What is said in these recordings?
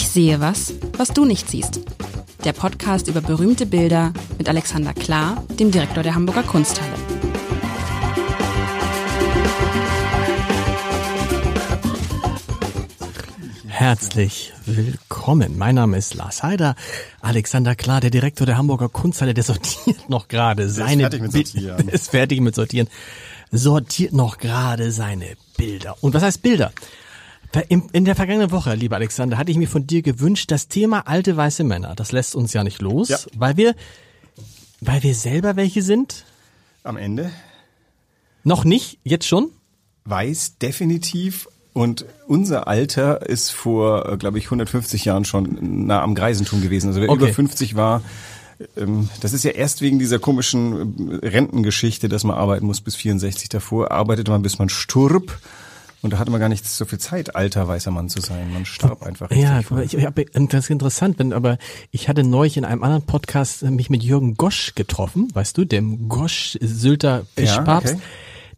Ich sehe was, was du nicht siehst. Der Podcast über berühmte Bilder mit Alexander Klar, dem Direktor der Hamburger Kunsthalle. Herzlich willkommen. Mein Name ist Lars Heider. Alexander Klar, der Direktor der Hamburger Kunsthalle, der sortiert noch gerade seine fertig mit Sortieren. Ist fertig mit Sortieren. Sortiert noch gerade seine Bilder. Und was heißt Bilder? In der vergangenen Woche, lieber Alexander, hatte ich mir von dir gewünscht, das Thema alte weiße Männer, das lässt uns ja nicht los, Ja. weil wir, weil wir selber welche sind. Am Ende Noch nicht, jetzt schon. weiß definitiv und unser Alter ist vor, glaube ich, 150 Jahren schon nah am Greisentum gewesen. Also wer Okay. über 50 war, ähm, das ist ja erst wegen dieser komischen äh, Rentengeschichte, dass man arbeiten muss bis 64. Davor arbeitete man, bis man sturb. Und da hatte man gar nicht so viel Zeit, alter weißer Mann zu sein. Man starb einfach Ja, früh. ich, ich hab, das ist interessant, bin, aber ich hatte neulich in einem anderen Podcast äh, mich mit Jürgen Gosch getroffen, weißt du, dem Gosch Sylter Fischpapst, okay.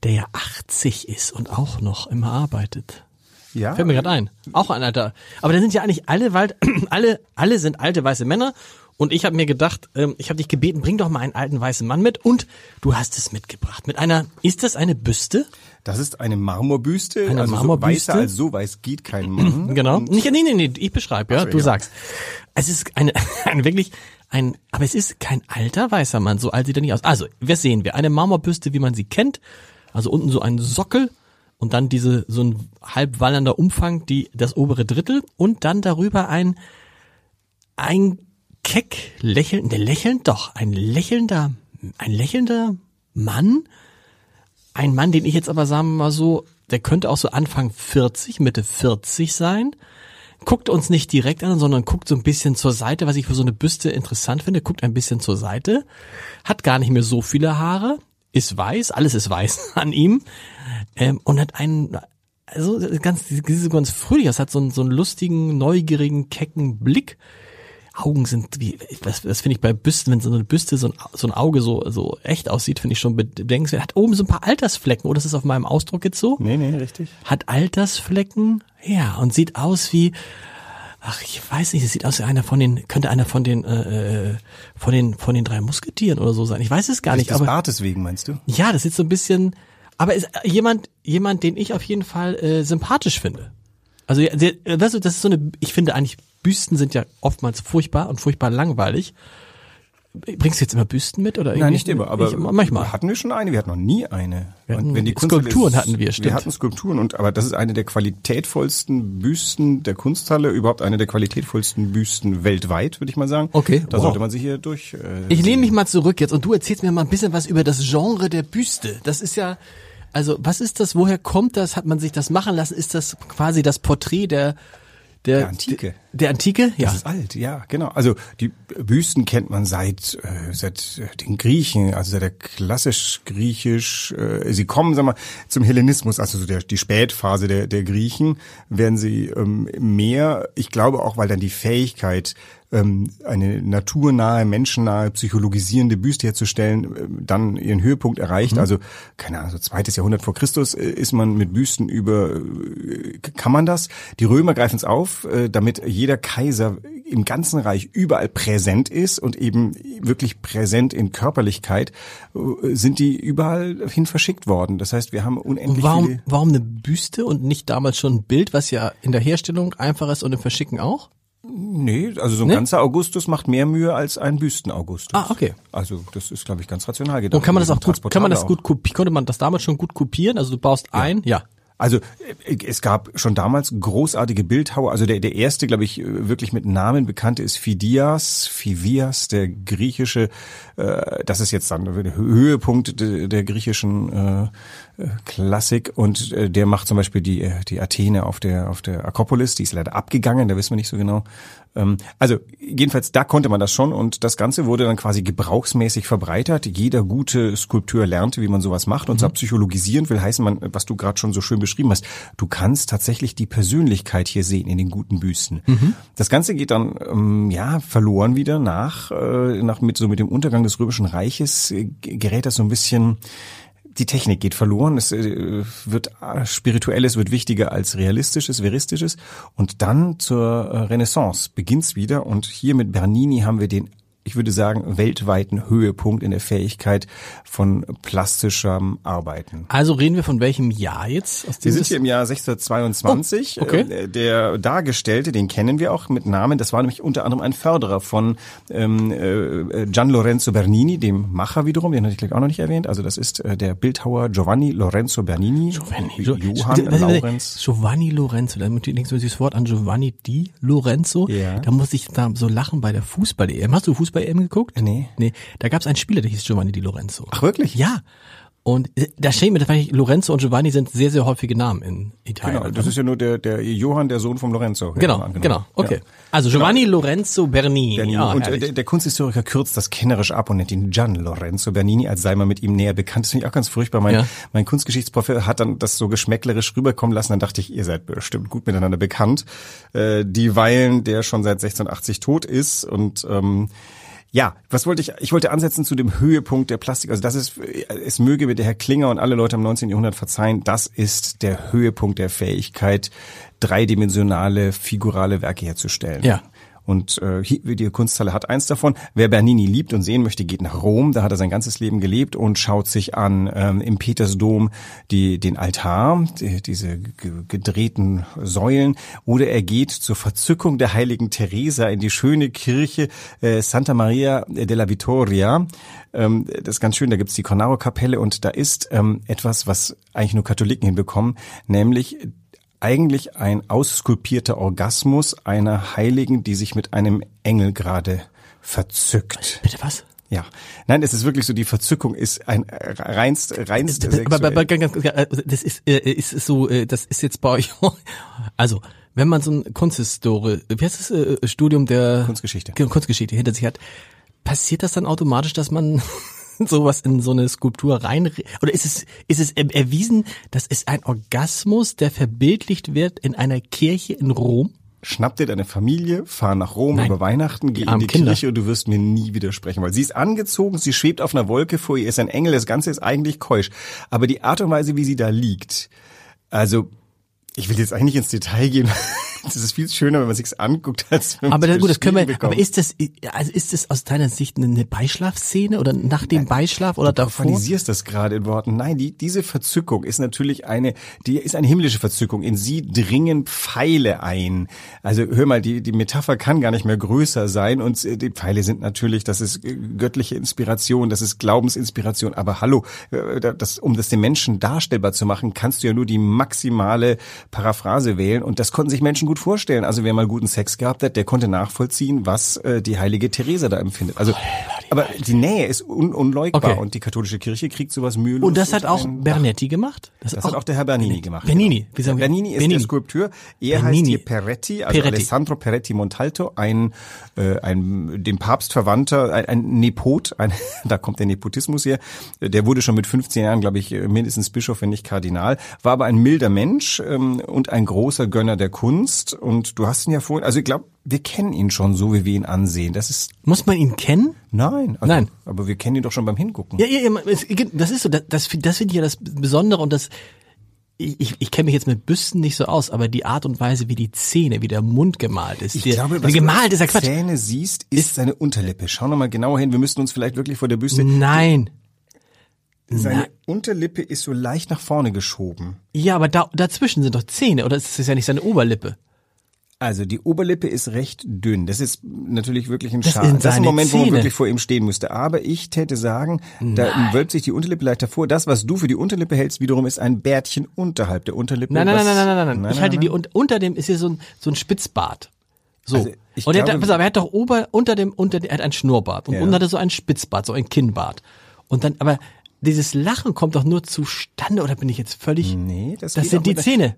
der ja 80 ist und auch noch immer arbeitet. ja, Fällt mir gerade ein. Auch ein alter. Aber da sind ja eigentlich alle Wald, alle, alle sind alte weiße Männer. Und ich habe mir gedacht, ähm, ich habe dich gebeten, bring doch mal einen alten weißen Mann mit. Und du hast es mitgebracht. Mit einer, ist das eine Büste? Das ist eine Marmorbüste. Eine also Marmorbüste? So weißer als so weiß geht kein Mann. Genau. Und Nicht, nee, nee, nee, ich beschreibe, ja, so, du ja. sagst. Es ist eine, ein wirklich, ein, aber es ist kein alter weißer Mann, so alt sieht er nicht aus. Also, was sehen wir? Eine Marmorbüste, wie man sie kennt. Also unten so ein Sockel und dann diese, so ein halb wallernder Umfang, die, das obere Drittel und dann darüber ein, ein keck lächeln, der lächelnd, doch, ein lächelnder, ein lächelnder Mann, ein Mann, den ich jetzt aber sagen wir mal so, der könnte auch so Anfang 40, Mitte 40 sein. Guckt uns nicht direkt an, sondern guckt so ein bisschen zur Seite, was ich für so eine Büste interessant finde. Guckt ein bisschen zur Seite. Hat gar nicht mehr so viele Haare. Ist weiß, alles ist weiß an ihm. Ähm, und hat einen, also ganz, ganz fröhlich, das hat so einen, so einen lustigen, neugierigen, kecken Blick. Augen sind wie, was, das finde ich bei Büsten, wenn so eine Büste so ein, so ein Auge so, so echt aussieht, finde ich schon bedenkenswert. Hat oben so ein paar Altersflecken, oder ist das auf meinem Ausdruck jetzt so? Nee, nee, richtig. Hat Altersflecken, ja, und sieht aus wie, ach, ich weiß nicht, es sieht aus wie einer von den, könnte einer von den, äh, äh, von den, von den drei Musketieren oder so sein. Ich weiß es gar nicht, Des aber. Bartes wegen, meinst du? Ja, das ist so ein bisschen, aber ist jemand, jemand, den ich auf jeden Fall äh, sympathisch finde. Also, äh, weißt du, das ist so eine, ich finde eigentlich, Büsten sind ja oftmals furchtbar und furchtbar langweilig. Bringst du jetzt immer Büsten mit oder Nein, nicht immer, aber ich, manchmal. hatten wir schon eine, wir hatten noch nie eine. Wir hatten Und wenn die Skulpturen hatten wir, stimmt. Wir hatten Skulpturen und aber das ist eine der qualitätvollsten Büsten der Kunsthalle, überhaupt eine der qualitätvollsten Büsten weltweit, würde ich mal sagen. Okay, Da wow. sollte man sich hier durch. Äh, Ich lehne mich mal zurück jetzt und du erzählst mir mal ein bisschen was über das Genre der Büste. Das ist ja, also was ist das? Woher kommt das? Hat man sich das machen lassen? Ist das quasi das Porträt der der, Der Antike. Der Antike? Ja. Das ist alt, ja, genau. Also die Büsten kennt man seit äh, seit äh, den Griechen, also seit der klassisch griechisch. Äh, sie kommen, sag mal, zum Hellenismus, also so der, die Spätphase der der Griechen, werden sie ähm, mehr. Ich glaube auch, weil dann die Fähigkeit ähm, eine naturnahe, menschennahe, psychologisierende Büste herzustellen, äh, dann ihren Höhepunkt erreicht. Also, keine Ahnung, so zweites Jahrhundert vor Christus äh, ist man mit Büsten über, äh, kann man das? Die Römer greifen es auf, äh, damit jeder Kaiser im ganzen Reich überall präsent ist und eben wirklich präsent in Körperlichkeit, sind die überall hin verschickt worden. Das heißt, wir haben unendlich Und warum, viele... warum eine Büste und nicht damals schon ein Bild, was ja in der Herstellung einfach ist und im Verschicken auch? Nee, also so ein Nee? ganzer Augustus macht mehr Mühe als ein Büsten-Augustus. Ah, okay. Also das ist, glaube ich, ganz rational gedacht. Und kann man das auch gut, kann man das gut kopieren? Konnte man das damals schon gut kopieren? Also du baust ein, ja. Also äh, es gab schon damals großartige Bildhauer. Also der, der erste, glaube ich, äh, wirklich mit Namen bekannte ist Phidias, Phidias, der griechische, äh, das ist jetzt dann der Höhepunkt der, der griechischen äh, Klassik und äh, der macht zum Beispiel die, die Athene auf der, auf der Akropolis, die ist leider abgegangen, da wissen wir nicht so genau. Ähm, also jedenfalls, da konnte man das schon und das Ganze wurde dann quasi gebrauchsmäßig verbreitert. Jeder gute Skulpteur lernte, wie man sowas macht und zwar psychologisierend will heißen, man, was du gerade schon so schön beschrieben hast, du kannst tatsächlich die Persönlichkeit hier sehen in den guten Büsten. Das Ganze geht dann ähm, ja verloren wieder nach, äh, nach mit so mit dem Untergang des Römischen Reiches äh, gerät das so ein bisschen die Technik geht verloren, es äh, wird äh, spirituelles wird wichtiger als realistisches, veristisches. Und dann zur Renaissance beginnt's wieder. Und hier mit Bernini haben wir den ich würde sagen, weltweiten Höhepunkt in der Fähigkeit von plastischem Arbeiten. Also reden wir von welchem Jahr jetzt? Wir sind hier im Jahr 1622. Oh, okay. Äh, der Dargestellte, den kennen wir auch mit Namen, das war nämlich unter anderem ein Förderer von ähm, äh, Gian Lorenzo Bernini, dem Macher wiederum, den hatte ich gleich auch noch nicht erwähnt. Also das ist äh, der Bildhauer Giovanni Lorenzo Bernini. Giovanni, Johann Lorenz. Giovanni Lorenzo, da denkst du das Wort an Giovanni di Lorenzo. Ja. Da muss ich da so lachen bei der Fußball-EM. Hast du Fußball Fußball-EM geguckt? Nee. Nee. Da gab es einen Spieler, der hieß Giovanni Di Lorenzo. Ach wirklich? Ja. Und äh, da steht mir, tatsächlich, Lorenzo und Giovanni sind sehr, sehr häufige Namen in Italien. Genau, das ist ja nur der, der Johann, der Sohn vom Lorenzo. Genau, genau, okay. Ja. Also Giovanni genau. Lorenzo Bernini. Bernini. Ja, und der, der, Kunsthistoriker kürzt das kennerisch ab und nennt ihn Gian Lorenzo Bernini, als sei man mit ihm näher bekannt. Das finde ich auch ganz furchtbar. Mein, ja. mein Kunstgeschichtsprofessor hat dann das so geschmäcklerisch rüberkommen lassen. Dann dachte ich, ihr seid bestimmt gut miteinander bekannt. Äh, dieweil der schon seit 1680 tot ist und ähm, ja, was wollte ich? Ich wollte ansetzen zu dem Höhepunkt der Plastik. Also das ist, es möge mir der Herr Klinger und alle Leute im 19. Jahrhundert verzeihen, das ist der Höhepunkt der Fähigkeit, dreidimensionale, figurale Werke herzustellen. Ja. Und äh, die Kunsthalle hat eins davon. Wer Bernini liebt und sehen möchte, geht nach Rom. Da hat er sein ganzes Leben gelebt und schaut sich an ähm, im Petersdom die, den Altar, die, diese gedrehten Säulen. Oder er geht zur Verzückung der heiligen Teresa in die schöne Kirche äh, Santa Maria della Vittoria. Ähm, das ist ganz schön, da gibt's die Cornaro-Kapelle und da ist ähm, etwas, was eigentlich nur Katholiken hinbekommen, nämlich eigentlich ein ausskulpierter Orgasmus einer Heiligen, die sich mit einem Engel gerade verzückt. Bitte was? Ja, nein, es ist wirklich so, die Verzückung ist ein reinst, reinst aber, aber, aber, Das ist, äh, ist so, äh, das ist jetzt bei euch, also, wenn man so ein Kunsthistorie, wie heißt das, äh, Studium der Kunstgeschichte. Kunstgeschichte hinter sich hat, passiert das dann automatisch, dass man sowas in so eine Skulptur rein oder ist es ist es erwiesen, dass es ein Orgasmus, der verbildlicht wird in einer Kirche in Rom? Schnapp dir deine Familie, fahr nach Rom Nein. über Weihnachten, geh in die Kinder. Kirche und du wirst mir nie widersprechen, weil sie ist angezogen, sie schwebt auf einer Wolke vor ihr, ist ein Engel, das Ganze ist eigentlich keusch. Aber die Art und Weise, wie sie da liegt, also ich will jetzt eigentlich ins Detail gehen, das ist viel schöner, wenn man sich's anguckt, als wenn man Aber das, gut, das können wir. Bekommt. Aber ist das, also ist das aus deiner Sicht eine Beischlafszene oder nach dem Beischlaf oder du davor? Du das gerade in Worten. Nein, die, diese Verzückung ist natürlich eine, die ist eine himmlische Verzückung. In sie dringen Pfeile ein. Also hör mal, die, die Metapher kann gar nicht mehr größer sein und die Pfeile sind natürlich, das ist äh, göttliche Inspiration, das ist Glaubensinspiration. Aber hallo, äh, das, um das den Menschen darstellbar zu machen, kannst du ja nur die maximale Paraphrase wählen und das konnten sich Menschen gut vorstellen. Also wer mal guten Sex gehabt hat, der konnte nachvollziehen, was äh, die heilige Theresa da empfindet. Also, aber die Nähe ist un unleugbar okay. und die katholische Kirche kriegt sowas mühelos. Und das hat auch Bernetti gemacht? Das, das hat auch der Herr Bernini gemacht. Bernini, wie sagen wir? Bernini ist Bernini. der Skulpteur. Er Bernini. heißt hier Peretti, also Peretti. Alessandro Peretti Montalto, ein, äh, ein dem Papst verwandter, ein, ein Nepot, ein, da kommt der Nepotismus her. Der wurde schon mit 15 Jahren, glaube ich, mindestens Bischof, wenn nicht Kardinal, war aber ein milder Mensch ähm, und ein großer Gönner der Kunst und du hast ihn ja vorhin, also ich glaube, wir kennen ihn schon so, wie wir ihn ansehen. Das ist muss man ihn kennen? Nein, also, nein. Aber wir kennen ihn doch schon beim Hingucken. Ja, ja, ja das ist so. Das, das, finde ich ja das Besondere und das. Ich, ich kenne mich jetzt mit Büsten nicht so aus, aber die Art und Weise, wie die Zähne, wie der Mund gemalt ist. Ich der, glaube, was gemalt ist ja Quatsch. Zähne siehst, ist, ist seine Unterlippe. Schau noch mal genauer hin. Wir müssten uns vielleicht wirklich vor der Büste. Nein. Seine Nein. Unterlippe ist so leicht nach vorne geschoben. Ja, aber da, dazwischen sind doch Zähne, oder ist das ja nicht seine Oberlippe? Also die Oberlippe ist recht dünn. Das ist natürlich wirklich ein Schaden. Das, das ist ein Moment, Zähne. wo man wirklich vor ihm stehen müsste. Aber ich täte sagen, Nein. da wölbt sich die Unterlippe leicht davor. Das, was du für die Unterlippe hältst, wiederum ist ein Bärtchen unterhalb der Unterlippe. Nein, nein, nein, nein, nein, nein, nein. nein. Ich halte die unter dem ist hier so ein so ein Spitzbart. So. Also und er, glaube, hat, er hat doch ober unter dem unter er hat ein Schnurrbart und ja. unten hat er so ein Spitzbart, so ein Kinnbart. Und dann aber dieses Lachen kommt doch nur zustande oder bin ich jetzt völlig Nee, das, das sind die Zähne.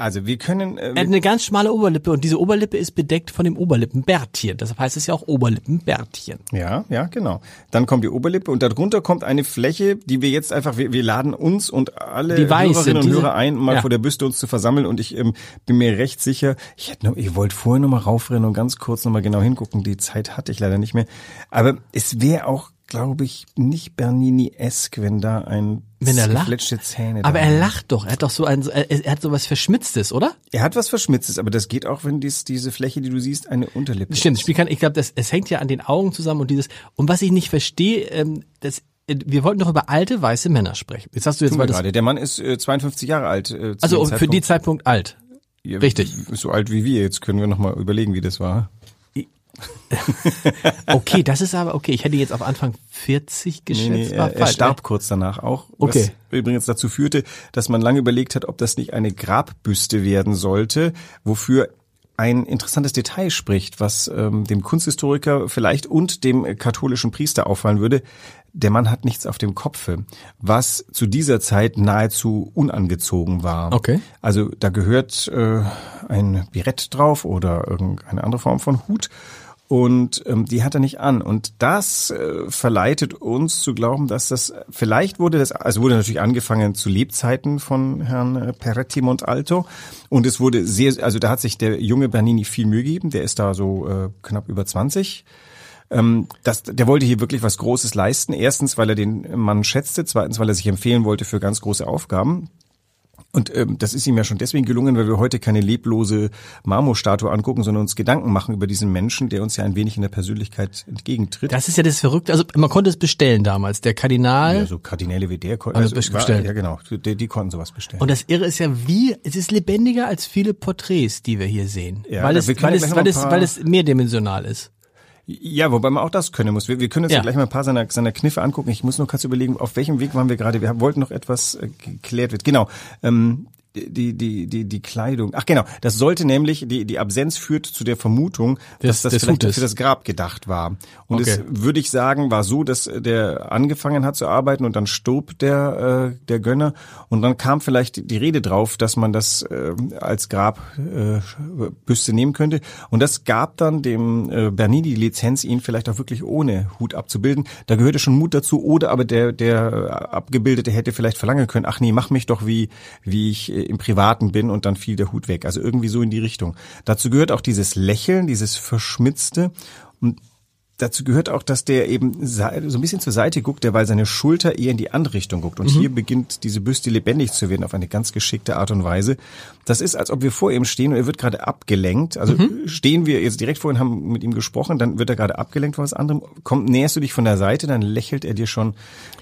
Also wir können. Äh, er hat eine ganz schmale Oberlippe und diese Oberlippe ist bedeckt von dem Oberlippenbärtchen. Deshalb heißt es ja auch Oberlippenbärtchen. Ja, ja, genau. Dann kommt die Oberlippe und darunter kommt eine Fläche, die wir jetzt einfach, wir, wir laden uns und alle die Hörerinnen und Hörer ein, mal ja. vor der Büste uns zu versammeln. Und ich ähm, bin mir recht sicher, ich hätte noch, ich wollte vorher noch mal raufrennen und ganz kurz noch mal genau hingucken. Die Zeit hatte ich leider nicht mehr. Aber es wäre auch glaube ich, nicht Bernini-esk, wenn da ein Wenn er lacht. Zähne Aber er lacht doch. Er hat doch so ein, er, hat so was Verschmitztes, oder? Er hat was Verschmitztes, aber das geht auch, wenn dies, diese Fläche, die du siehst, eine Unterlippe Stimmt, ist. Spiel kann, ich glaube, das, es hängt ja an den Augen zusammen und dieses, und was ich nicht verstehe, ähm, das, äh, wir wollten doch über alte weiße Männer sprechen. Jetzt hast du jetzt mal das, gerade. Der Mann ist äh, 52 Jahre alt. Äh, also für die Zeitpunkt. Zeitpunkt alt. Ja, richtig. So alt wie wir. Jetzt können wir noch mal überlegen, wie das war. Okay, das ist aber okay. Ich hätte jetzt auf Anfang 40 geschätzt. war er, er falsch. starb kurz danach auch. Okay. Was übrigens dazu führte, dass man lange überlegt hat, ob das nicht eine Grabbüste werden sollte, wofür ein interessantes Detail spricht, was ähm, dem Kunsthistoriker vielleicht und dem katholischen Priester auffallen würde. Der Mann hat nichts auf dem Kopfe, was zu dieser Zeit nahezu unangezogen war. Okay. Also da gehört äh, ein Birett drauf oder irgendeine andere Form von Hut. Und ähm, die hat er nicht an. Und das äh, verleitet uns zu glauben, dass das vielleicht wurde das, also wurde natürlich angefangen zu Lebzeiten von Herrn äh, Peretti Montalto. Und es wurde sehr, also da hat sich der junge Bernini viel Mühe gegeben. Der ist da so äh, knapp über 20. Ähm, das, der wollte hier wirklich was Großes leisten. Erstens, weil er den Mann schätzte. Zweitens, weil er sich empfehlen wollte für ganz große Aufgaben. Und ähm, das ist ihm ja schon deswegen gelungen, weil wir heute keine leblose Marmorstatue angucken, sondern uns Gedanken machen über diesen Menschen, der uns ja ein wenig in der Persönlichkeit entgegentritt. Das ist ja das Verrückte. Also man konnte es bestellen damals. Der Kardinal. ja, so Kardinäle wie der konnten Also bestellen. ja genau, die, die konnten sowas bestellen. Und das Irre ist ja wie, es ist lebendiger als viele Porträts, die wir hier sehen. Ja, weil, es, weil, es, weil, es, weil es mehrdimensional ist. Ja, wobei man auch das können muss. Wir, wir können uns ja. Ja. gleich mal ein paar seiner, seiner Kniffe angucken. Ich muss nur kurz überlegen, auf welchem Weg waren wir gerade. Wir wollten noch etwas äh, geklärt wird. Genau. Ähm, die, die, die, die Kleidung. Ach genau, das sollte nämlich, die, die Absenz führt zu der Vermutung, dass das vielleicht Hutes. für das Grab gedacht war. Und Okay. es, würde ich sagen, war so, dass der angefangen hat zu arbeiten und dann starb der, äh, der Gönner. Und dann kam vielleicht die Rede drauf, dass man das äh, als Grabbüste äh, nehmen könnte. Und das gab dann dem äh, Bernini die Lizenz, ihn vielleicht auch wirklich ohne Hut abzubilden. Da gehörte schon Mut dazu. Oder aber der, der Abgebildete hätte vielleicht verlangen können, ach nee, mach mich doch wie, wie ich im Privaten bin und dann fiel der Hut weg. Also irgendwie so in die Richtung. Dazu gehört auch dieses Lächeln, dieses Verschmitzte. Und dazu gehört auch, dass der eben so ein bisschen zur Seite guckt, der weil seine Schulter eher in die andere Richtung guckt. Und hier beginnt diese Büste lebendig zu werden auf eine ganz geschickte Art und Weise. Das ist, als ob wir vor ihm stehen und er wird gerade abgelenkt. Also stehen wir jetzt direkt vor ihm, haben mit ihm gesprochen, dann wird er gerade abgelenkt von was anderem. Komm, näherst du dich von der Seite, dann lächelt er dir schon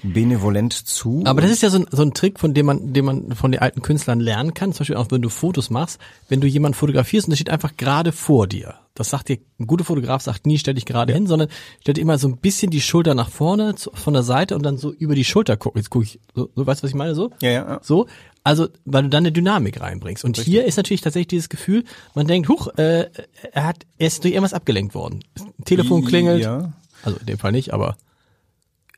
benevolent zu. Aber das ist ja so ein, so ein Trick, von dem man, den man von den alten Künstlern lernen kann. Zum Beispiel auch, wenn du Fotos machst, wenn du jemanden fotografierst und der steht einfach gerade vor dir. Das sagt dir, ein guter Fotograf sagt nie, stell dich gerade hin, sondern stell dir immer so ein bisschen die Schulter nach vorne, zu, von der Seite und dann so über die Schulter gucken. Jetzt gucke ich, so, so, weißt du, was ich meine, so? Ja, ja, ja. So, also, weil du dann eine Dynamik reinbringst. Und hier ist natürlich tatsächlich dieses Gefühl, man denkt, huch, äh, er hat, er ist durch irgendwas abgelenkt worden. Telefon klingelt. Ja. Also in dem Fall nicht, aber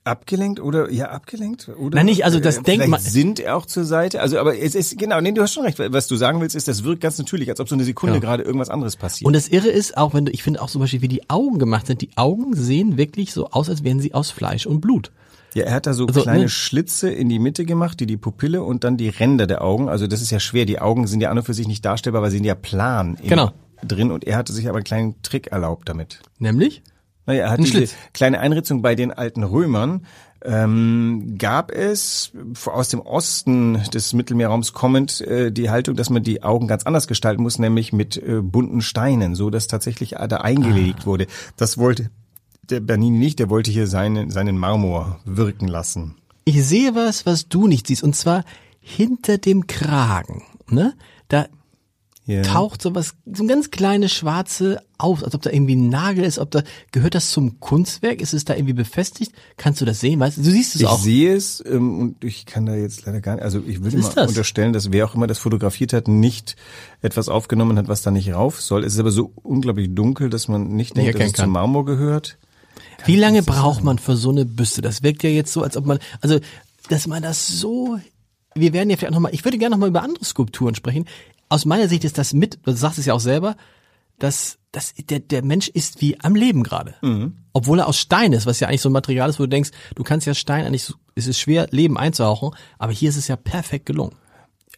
Abgelenkt oder ja abgelenkt oder? Nein, nicht, also das Äh, denkt vielleicht man- sind er auch zur Seite. Also aber es ist genau, nee, du hast schon recht. Was du sagen willst, ist, das wirkt ganz natürlich, als ob so eine Sekunde Ja. gerade irgendwas anderes passiert. Und das Irre ist auch, wenn du, ich finde auch zum Beispiel, wie die Augen gemacht sind. Die Augen sehen wirklich so aus, als wären sie aus Fleisch und Blut. ja, er hat da so Also, kleine ne? Schlitze in die Mitte gemacht, die die Pupille und dann die Ränder der Augen. Also das ist ja schwer. Die Augen sind ja an und für sich nicht darstellbar, weil sie sind ja plan Genau. drin. Und er hatte sich aber einen kleinen Trick erlaubt damit. Nämlich? Naja, er hat Ein diese Schlitz. kleine Einritzung bei den alten Römern. Ähm, gab es aus dem Osten des Mittelmeerraums kommend äh, die Haltung, dass man die Augen ganz anders gestalten muss, nämlich mit äh, bunten Steinen, so dass tatsächlich da eingelegt wurde. Das wollte der Bernini nicht, der wollte hier seinen, seinen Marmor wirken lassen. Ich sehe was, was du nicht siehst. Und zwar hinter dem Kragen. Ne? Da Ja. taucht so was, so ein ganz kleines schwarze auf, als ob da irgendwie ein Nagel ist, ob da, gehört das zum Kunstwerk? Ist es da irgendwie befestigt? Kannst du das sehen? Weißt du, du siehst es Ich auch. sehe es ähm, und ich kann da jetzt leider gar nicht, also ich würde mal das? unterstellen, dass wer auch immer das fotografiert hat, nicht etwas aufgenommen hat, was da nicht rauf soll. Es ist aber so unglaublich dunkel, dass man nicht denkt, dass es zum kann. Marmor gehört. Wie lange braucht man für so eine Büste? Das wirkt ja jetzt so, als ob man, also, dass man das so, wir werden ja vielleicht nochmal, ich würde gerne nochmal über andere Skulpturen sprechen. Aus meiner Sicht ist das mit, du sagst es ja auch selber, dass, dass der, der Mensch ist wie am Leben gerade. Obwohl er aus Stein ist, was ja eigentlich so ein Material ist, wo du denkst, du kannst ja Stein eigentlich, es ist schwer, Leben einzuhauchen, aber hier ist es ja perfekt gelungen.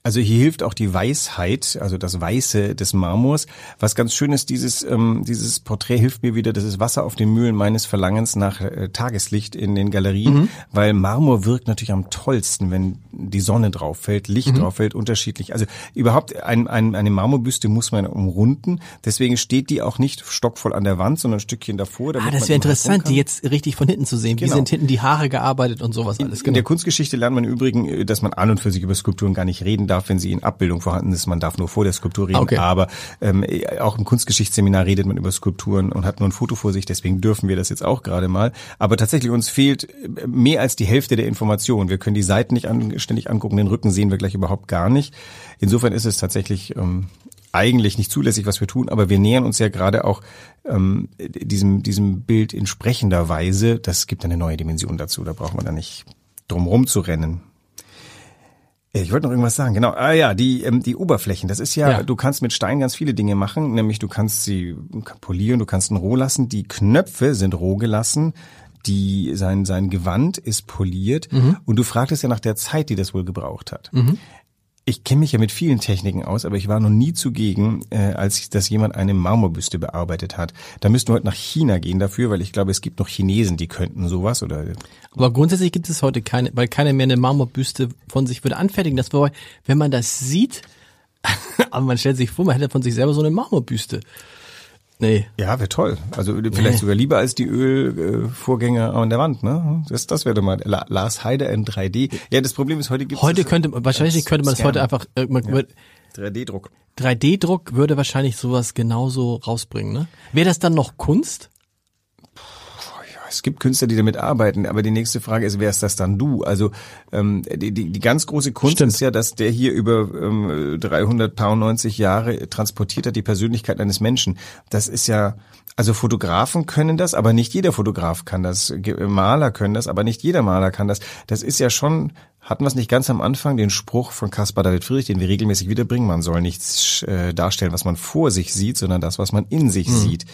Also hier hilft auch die Weisheit, also das Weiße des Marmors. Was ganz schön ist, dieses, ähm, dieses Porträt hilft mir wieder, das ist Wasser auf den Mühlen meines Verlangens nach äh, Tageslicht in den Galerien, mhm. weil Marmor wirkt natürlich am tollsten, wenn die Sonne drauf fällt, Licht mhm. drauf fällt, unterschiedlich. Also überhaupt ein, ein, eine Marmorbüste muss man umrunden, deswegen steht die auch nicht stockvoll an der Wand, sondern ein Stückchen davor. Ah, das wäre interessant, die jetzt richtig von hinten zu sehen. Genau. Wie sind hinten die Haare gearbeitet und sowas alles. Genau. In der Kunstgeschichte lernt man im Übrigen, dass man an und für sich über Skulpturen gar nicht reden darf, wenn sie in Abbildung vorhanden ist. Man darf nur vor der Skulptur reden. Okay. Aber ähm, auch im Kunstgeschichtsseminar redet man über Skulpturen und hat nur ein Foto vor sich. Deswegen dürfen wir das jetzt auch gerade mal. Aber tatsächlich uns fehlt mehr als die Hälfte der Informationen. Wir können die Seiten nicht an, ständig angucken, den Rücken sehen wir gleich überhaupt gar nicht. Insofern ist es tatsächlich ähm, eigentlich nicht zulässig, was wir tun, aber wir nähern uns ja gerade auch ähm, diesem, diesem Bild in sprechender Weise. Das gibt eine neue Dimension dazu, da braucht man da nicht drum rumzurennen. Ich wollte noch irgendwas sagen. Genau. Ah ja, die ähm, die Oberflächen. Das ist ja, ja, du kannst mit Stein ganz viele Dinge machen. Nämlich du kannst sie polieren, du kannst ihn roh lassen. Die Knöpfe sind roh gelassen. Die sein sein Gewand ist poliert. Mhm. Und du fragtest ja nach der Zeit, die das wohl gebraucht hat. Mhm ich kenne mich ja mit vielen Techniken aus, aber ich war noch nie zugegen, äh, als das jemand eine Marmorbüste bearbeitet hat. Da müssten wir heute nach China gehen dafür, weil ich glaube, es gibt noch Chinesen, die könnten sowas oder. Aber grundsätzlich gibt es heute keine, weil keiner mehr eine Marmorbüste von sich würde anfertigen. Das war, wenn man das sieht, aber man stellt sich vor, man hätte von sich selber so eine Marmorbüste. Nee. Ja, wäre toll. Also vielleicht nee. sogar lieber als die Ölvorgänger an der Wand, ne? Das, das wäre doch mal Lars Heide in 3D. Ja, das Problem ist, heute gibt es Heute könnte wahrscheinlich könnte man das heute einfach äh, man, ja. 3D-Druck. 3D-Druck würde wahrscheinlich sowas genauso rausbringen, ne? Wäre das dann noch Kunst? Es gibt Künstler, die damit arbeiten, aber die nächste Frage ist, wer ist das dann du? Also ähm, die, die, die ganz große Kunst Stimmt. ist ja, dass der hier über ähm, 390 Jahre transportiert hat, die Persönlichkeit eines Menschen. Das ist ja, also Fotografen können das, aber nicht jeder Fotograf kann das. Maler können das, aber nicht jeder Maler kann das. Das ist ja schon hatten wir es nicht ganz am Anfang, den Spruch von Caspar David Friedrich, den wir regelmäßig wiederbringen, man soll nichts äh, darstellen, was man vor sich sieht, sondern das, was man in sich mhm. sieht.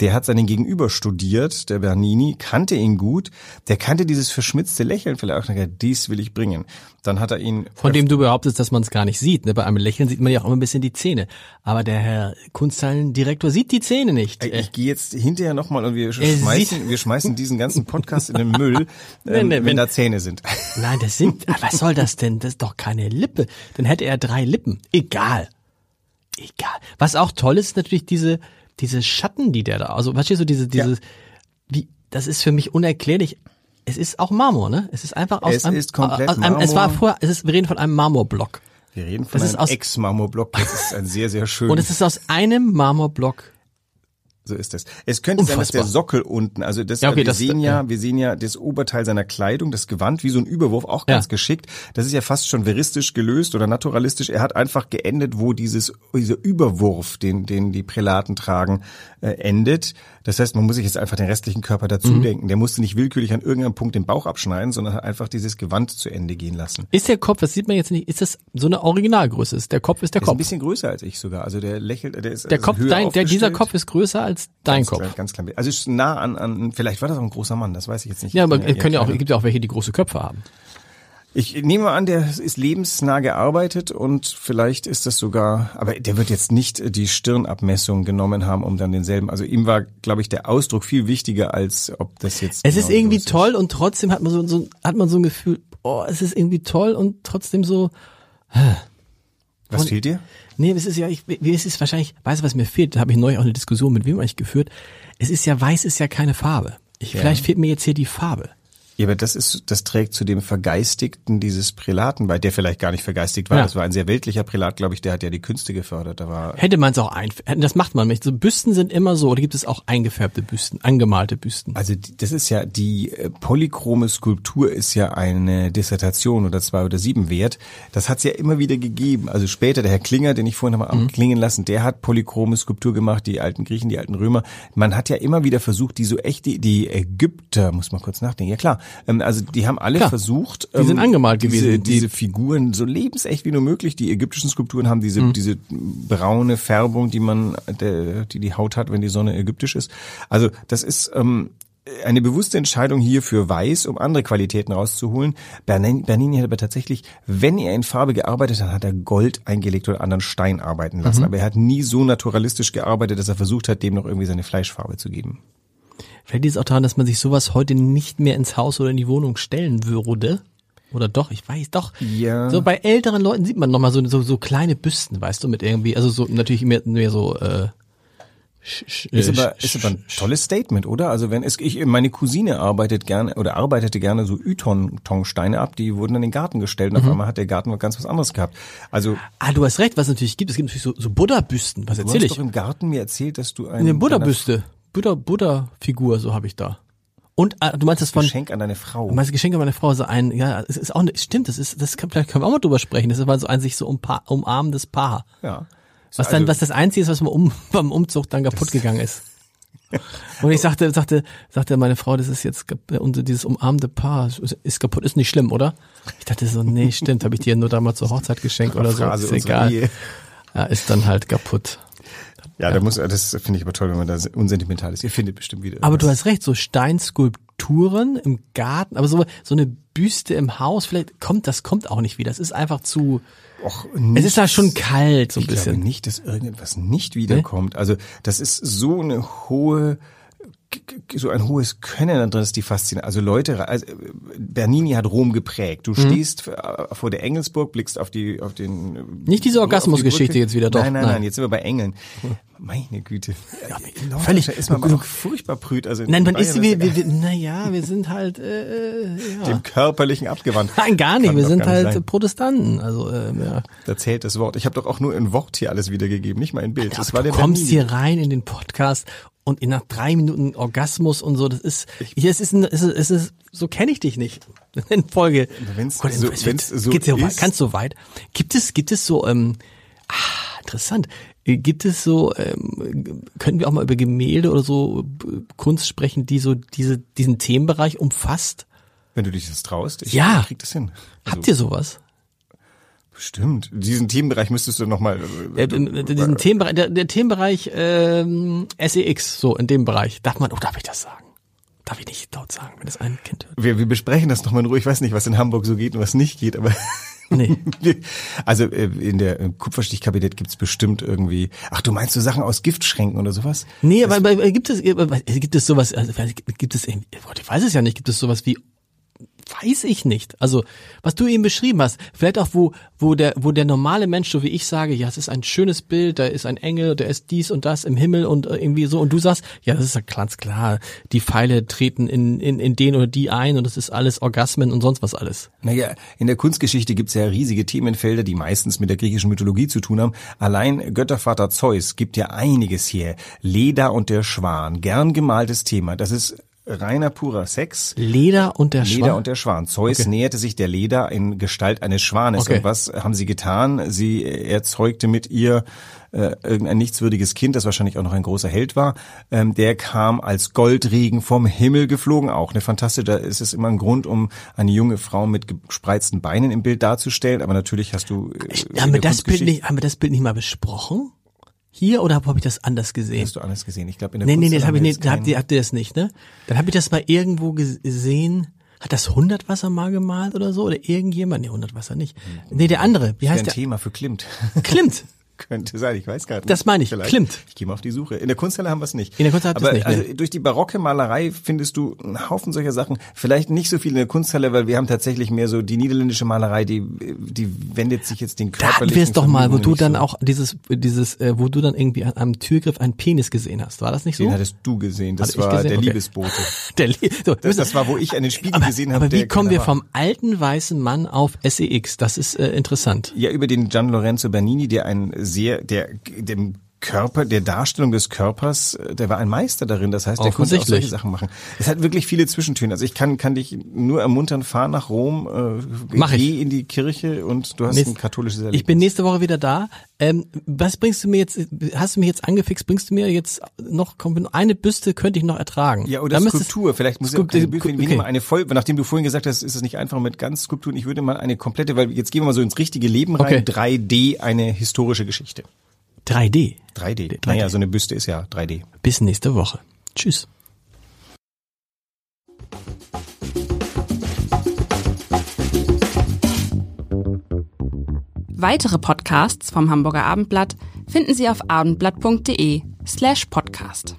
Der hat seinen Gegenüber studiert, der Bernini, kannte ihn gut, der kannte dieses verschmitzte Lächeln vielleicht auch, dies will ich bringen. Dann hat er ihn... Von dem du behauptest, dass man es gar nicht sieht. Ne? Bei einem Lächeln sieht man ja auch immer ein bisschen die Zähne. Aber der Herr Kunsthallendirektor sieht die Zähne nicht. Ich, ich gehe jetzt hinterher nochmal und wir schmeißen, wir schmeißen diesen ganzen Podcast in den Müll, ähm, wenn, wenn, wenn da Zähne sind. Nein, das sind was soll das denn? Das ist doch keine Lippe. Dann hätte er drei Lippen. Egal. Egal. Was auch toll ist, ist natürlich diese, diese Schatten, die der da, also verstehst du, diese, diese, ja. wie, das ist für mich unerklärlich. Es ist auch Marmor, ne? Es ist einfach aus es einem, ist komplett aus einem, es war vorher, es ist, wir reden von einem Marmorblock. Wir reden von das einem Ex-Marmorblock. Das ist ein sehr, sehr schön. Und es ist aus einem Marmorblock so ist es. Es könnte Unfassbar. sein, dass der Sockel unten, also das, ja, okay, wir das, sehen ja, ja, wir sehen ja das Oberteil seiner Kleidung, das Gewand, wie so ein Überwurf, auch ganz ja. geschickt. Das ist ja fast schon veristisch gelöst oder naturalistisch. Er hat einfach geendet, wo dieses, dieser Überwurf, den, den die Prälaten tragen, äh, endet. Das heißt, man muss sich jetzt einfach den restlichen Körper dazu mhm. denken. Der musste nicht willkürlich an irgendeinem Punkt den Bauch abschneiden, sondern hat einfach dieses Gewand zu Ende gehen lassen. Ist der Kopf, das sieht man jetzt nicht, ist das so eine Originalgröße? Ist der Kopf ist der, der Kopf? Ist ein bisschen größer als ich sogar. Also der lächelt, der ist der Kopf, dein, der, dieser Kopf ist größer als dein ganz Kopf. Klein, ganz klein. Also ist nah an, an, vielleicht war das auch ein großer Mann, das weiß ich jetzt nicht. Ja, aber es können ja auch, es gibt ja auch welche, die große Köpfe haben. Ich nehme an, der ist lebensnah gearbeitet und vielleicht ist das sogar, aber der wird jetzt nicht die Stirnabmessung genommen haben, um dann denselben. Also ihm war, glaube ich, der Ausdruck viel wichtiger, als ob das jetzt. Es genau ist irgendwie toll und trotzdem hat man so, so, hat man so ein Gefühl, oh, es ist irgendwie toll und trotzdem so. Was fehlt dir? Nee, es ist ja, ich, es ist wahrscheinlich, weißt du, was mir fehlt? Da habe ich neulich auch eine Diskussion mit wem eigentlich geführt. Es ist ja, weiß ist ja keine Farbe. Ich, ja. Vielleicht fehlt mir jetzt hier die Farbe. Ja, aber das ist, das trägt zu dem Vergeistigten dieses Prälaten bei, der vielleicht gar nicht vergeistigt war. Ja. Das war ein sehr weltlicher Prälat, glaube ich, der hat ja die Künste gefördert. Da war Hätte man es auch ein, das macht man nicht. So Büsten sind immer so, oder gibt es auch eingefärbte Büsten, angemalte Büsten? Also das ist ja, die äh, polychrome Skulptur ist ja eine Dissertation oder zwei oder sieben wert. Das hat es ja immer wieder gegeben. Also später, der Herr Klinger, den ich vorhin nochmal mhm. klingen lassen, der hat polychrome Skulptur gemacht, die alten Griechen, die alten Römer. Man hat ja immer wieder versucht, die so echt, die, die Ägypter, muss man kurz nachdenken, ja klar, also die haben alle Klar, versucht, die sind ähm, angemalt diese, gewesen, diese Figuren so lebensecht wie nur möglich. Die ägyptischen Skulpturen haben diese mhm. diese braune Färbung, die man, der, die die Haut hat, wenn die Sonne ägyptisch ist. Also das ist ähm, eine bewusste Entscheidung hier für Weiß, um andere Qualitäten rauszuholen. Bernini, Bernini hat aber tatsächlich, wenn er in Farbe gearbeitet hat, hat er Gold eingelegt oder anderen Stein arbeiten lassen. Aber er hat nie so naturalistisch gearbeitet, dass er versucht hat, dem noch irgendwie seine Fleischfarbe zu geben. Vielleicht liegt es auch daran, dass man sich sowas heute nicht mehr ins Haus oder in die Wohnung stellen würde. Oder doch, ich weiß doch. Ja. So bei älteren Leuten sieht man nochmal so, so, so kleine Büsten, weißt du, mit irgendwie, also so natürlich mehr, mehr so äh, sch- Ist äh, aber, ist aber ein tolles Statement, oder? Also wenn es, ich, meine Cousine arbeitet gerne oder arbeitete gerne so Yton-Tongsteine ab, die wurden in den Garten gestellt und auf einmal hat der Garten ganz was anderes gehabt. Also Ah, du hast recht, was es natürlich gibt. Es gibt natürlich so, so Buddha-Büsten. Was du erzähle hast ich? doch im Garten mir erzählt, dass du ein Eine Buddha-Büste. Buddha, Buddha-Figur, so habe ich da. Und ah, du meinst das von, Geschenk an deine Frau. du meinst Geschenk an meine Frau, so ein, ja, es ist auch, ne- stimmt, das ist, das kann, vielleicht können wir auch mal drüber sprechen. Das war so ein sich so umpa umarmendes Paar. Ja. Was Also- dann, was das Einzige ist, was mir um, beim Umzug dann kaputt gegangen ist. Und ich sagte, sagte, sagte meine Frau, das ist jetzt kap- unser dieses umarmende Paar ist, ist kaputt, ist nicht schlimm, oder? Ich dachte so, nee, stimmt, habe ich dir nur damals zur Hochzeit geschenkt oder so, ist egal. Ja, ist dann halt kaputt. Ja, da muss, das finde ich aber toll, wenn man da unsentimental ist. Ihr findet bestimmt wieder. Aber du hast recht, so Steinskulpturen im Garten, aber so, so eine Büste im Haus, vielleicht kommt, das kommt auch nicht wieder. Es ist einfach zu, Och, es ist da nichts- schon kalt, so ein Ich glaube bisschen. nicht, dass irgendetwas nicht wiederkommt. Also das ist so eine hohe so ein hohes Können drin ist die Faszination. Also Leute, also Bernini hat Rom geprägt. Mhm. Du stehst äh, vor der Engelsburg, blickst auf die auf den äh, Nicht diese die Orgasmusgeschichte Brücke. jetzt wieder, doch. Nein, nein, Nein. nein, jetzt sind wir bei Engeln. Meine Güte. Ja, völlig- Da ist man doch furchtbar prüd. Also in Nein, man ist, wir, ja wir, wir, naja, wir sind halt, äh, ja. dem körperlichen abgewandt. Nein, gar nicht. Kann Wir sind halt sein. Protestanten. Also, ähm, ja. Da zählt das Wort. Ich habe doch auch nur in Wort hier alles wiedergegeben, nicht mal in Bild. Das war du kommst Bernini. hier rein in den Podcast und in nach drei Minuten Orgasmus und so, das ist, hier, es ist, ein, es ist, es ist so kenne ich dich nicht. In Folge. Wenn's Gott, so- es wenn's wird- so geht's ja weit, ist. ganz so weit. Gibt es, gibt es so, ähm, ah, interessant. Gibt es so, ähm, können wir auch mal über Gemälde oder so äh, Kunst sprechen, die so diese, diesen Themenbereich umfasst? Wenn du dich das traust, ich, Ja. krieg das hin. Also, Habt ihr sowas? Bestimmt. Diesen Themenbereich müsstest du nochmal. Äh, äh, diesen Themenbereich, der, der Themenbereich ähm, SEX, so in dem Bereich. Darf man, oh, darf ich das sagen? Darf ich nicht laut sagen, wenn das ein Kind hört? Wir, wir besprechen das nochmal in Ruhe. Ich weiß nicht, was in Hamburg so geht und was nicht geht, aber. Nee. Also äh, in der im Kupferstichkabinett gibt's bestimmt irgendwie. Ach, du meinst so Sachen aus Giftschränken oder sowas? Nee, aber, aber äh, gibt es äh, gibt es sowas, also gibt es irgendwie- Gott, ich weiß es ja nicht, gibt es sowas wie weiß ich nicht. Also, was du eben beschrieben hast, vielleicht auch wo wo der wo der normale Mensch so wie ich sage, ja, es ist ein schönes Bild, da ist ein Engel, der ist dies und das im Himmel und äh, irgendwie so und du sagst, ja, das ist ja ganz klar, die Pfeile treten in in in den oder die ein und das ist alles Orgasmen und sonst was alles. Naja, in der Kunstgeschichte gibt's ja riesige Themenfelder, die meistens mit der griechischen Mythologie zu tun haben. Allein Göttervater Zeus gibt ja einiges her. Leda und der Schwan, gern gemaltes Thema. Das ist reiner purer Sex. Leder und der Schwan. und der Schwan. Zeus Okay. näherte sich der Leda in Gestalt eines Schwanes. Okay. Und was haben sie getan? Sie erzeugte mit ihr äh, irgendein nichtswürdiges Kind, das wahrscheinlich auch noch ein großer Held war. Ähm, der kam als Goldregen vom Himmel geflogen. Auch eine fantastische, da ist es immer ein Grund, um eine junge Frau mit gespreizten Beinen im Bild darzustellen. Aber natürlich hast du. Äh, haben wir das Bild nicht haben wir das Bild nicht mal besprochen? Hier oder habe ich das anders gesehen? Hast du alles gesehen? Ich glaube, in der Nee, nee, Kunst nee, das haben habe ich nicht, habt ihr, habt ihr das nicht, ne? Dann habe ich das mal irgendwo gesehen. Hat das Hundertwasser mal gemalt oder so? Oder irgendjemand? Nee, Hundertwasser nicht. Nee, der andere. Wie heißt ein der? Thema für Klimt. Klimt. Könnte sein, ich weiß gar nicht. Das meine ich, Vielleicht. Klimt. Ich gehe mal auf die Suche. In der Kunsthalle haben wir es nicht. In der Kunsthalle ihr Aber es nicht, also durch die barocke Malerei findest du einen Haufen solcher Sachen. Vielleicht nicht so viel in der Kunsthalle, weil wir haben tatsächlich mehr so die niederländische Malerei, die die wendet sich jetzt den Da körperlichen wir es doch mal, wo du dann so. auch dieses, dieses, äh, wo du dann irgendwie an einem Türgriff einen Penis gesehen hast. War das nicht so? Den hattest du gesehen. Das Hatte war gesehen? der Okay. Liebesbote. Der, Le- so, Das, das war, wo ich einen Spiegel aber, gesehen habe. aber wie kommen wir vom alten weißen Mann auf SEX? Das ist äh, interessant. Ja, über den Gian Lorenzo Bernini, der ein sehr, der dem Körper, der Darstellung des Körpers, äh, der war ein Meister darin. Das heißt, der konnte auch solche Sachen machen. Es hat wirklich viele Zwischentöne. Also ich kann, kann dich nur ermuntern, fahr nach Rom, äh, Mach ich. geh in die Kirche und du hast Nächst- ein katholisches Erlebnis. Ich bin nächste Woche wieder da. Ähm, was bringst du mir jetzt? Hast du mich jetzt angefixt? Bringst du mir jetzt noch komm, eine Büste könnte ich noch ertragen? ja, oder Dann Skulptur. Vielleicht muss auch Skulptur- keine Bücher, wir okay. mal eine voll, nachdem du vorhin gesagt hast, ist es nicht einfach mit ganz Skulpturen. Ich würde mal eine komplette, weil jetzt gehen wir mal so ins richtige Leben rein. Okay. 3D, eine historische Geschichte. 3D. 3D. 3D. Naja, so eine Büste ist ja 3D. Bis nächste Woche. Tschüss. Weitere Podcasts vom Hamburger Abendblatt finden Sie auf abendblatt.de slash podcast.